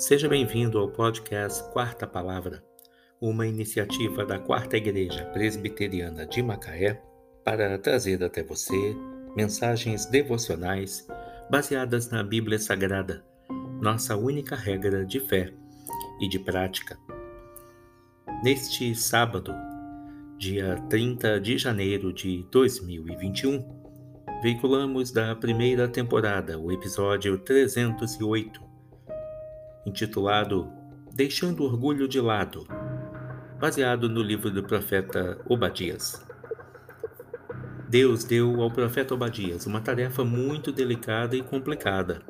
Seja bem-vindo ao podcast Quarta Palavra, uma iniciativa da Quarta Igreja Presbiteriana de Macaé para trazer até você mensagens devocionais baseadas na Bíblia Sagrada, nossa única regra de fé e de prática. Neste sábado, dia 30 de janeiro de 2021, veiculamos da primeira temporada o episódio 308 intitulado Deixando o Orgulho de Lado, baseado no livro do profeta Obadias. Deus deu ao profeta Obadias uma tarefa muito delicada e complicada.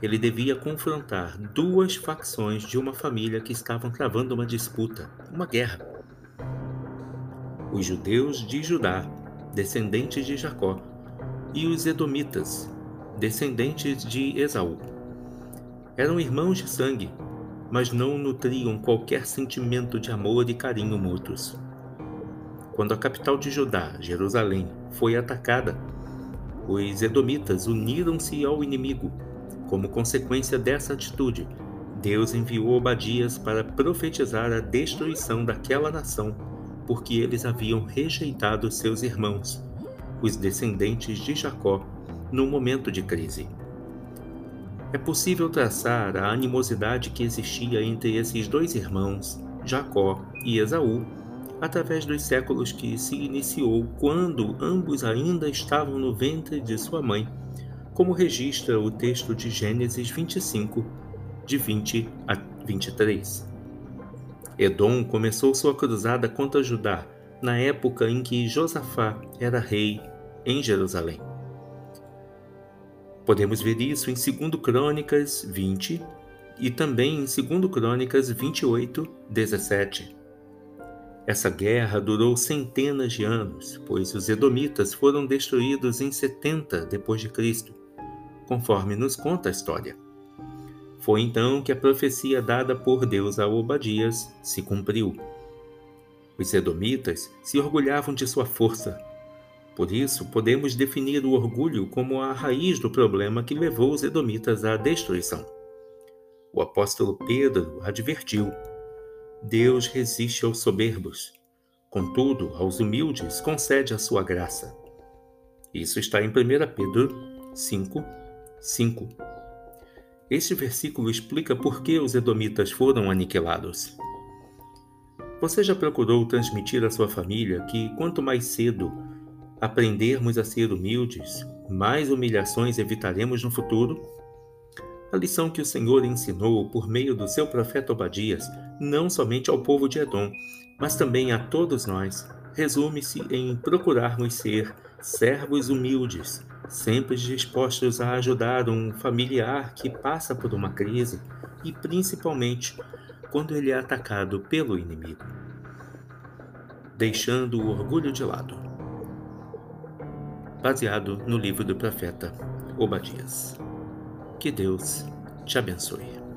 Ele devia confrontar duas facções de uma família que estavam travando uma disputa, uma guerra. Os judeus de Judá, descendentes de Jacó, e os edomitas, descendentes de Esaú. Eram irmãos de sangue, mas não nutriam qualquer sentimento de amor e carinho mútuos. Quando a capital de Judá, Jerusalém, foi atacada, os edomitas uniram-se ao inimigo. Como consequência dessa atitude, Deus enviou Obadias para profetizar a destruição daquela nação, porque eles haviam rejeitado seus irmãos, os descendentes de Jacó, no momento de crise. É possível traçar a animosidade que existia entre esses dois irmãos, Jacó e Esaú, através dos séculos que se iniciou quando ambos ainda estavam no ventre de sua mãe, como registra o texto de Gênesis 25, de 20 a 23. Edom começou sua cruzada contra Judá na época em que Josafá era rei em Jerusalém. Podemos ver isso em 2 Crônicas 20 e também em 2 Crônicas 28, 17. Essa guerra durou centenas de anos, pois os edomitas foram destruídos em 70 depois de Cristo, conforme nos conta a história. Foi então que a profecia dada por Deus a Obadias se cumpriu. Os edomitas se orgulhavam de sua força por isso, podemos definir o orgulho como a raiz do problema que levou os edomitas à destruição. O apóstolo Pedro advertiu: Deus resiste aos soberbos, contudo, aos humildes concede a sua graça. Isso está em 1 Pedro 5, 5. Este versículo explica por que os edomitas foram aniquilados. Você já procurou transmitir à sua família que quanto mais cedo aprendermos a ser humildes, mais humilhações evitaremos no futuro? A lição que o Senhor ensinou por meio do seu profeta Obadias, não somente ao povo de Edom, mas também a todos nós, resume-se em procurarmos ser servos humildes, sempre dispostos a ajudar um familiar que passa por uma crise e principalmente quando ele é atacado pelo inimigo. Deixando o orgulho de lado baseado no livro do profeta Obadias. Que Deus te abençoe.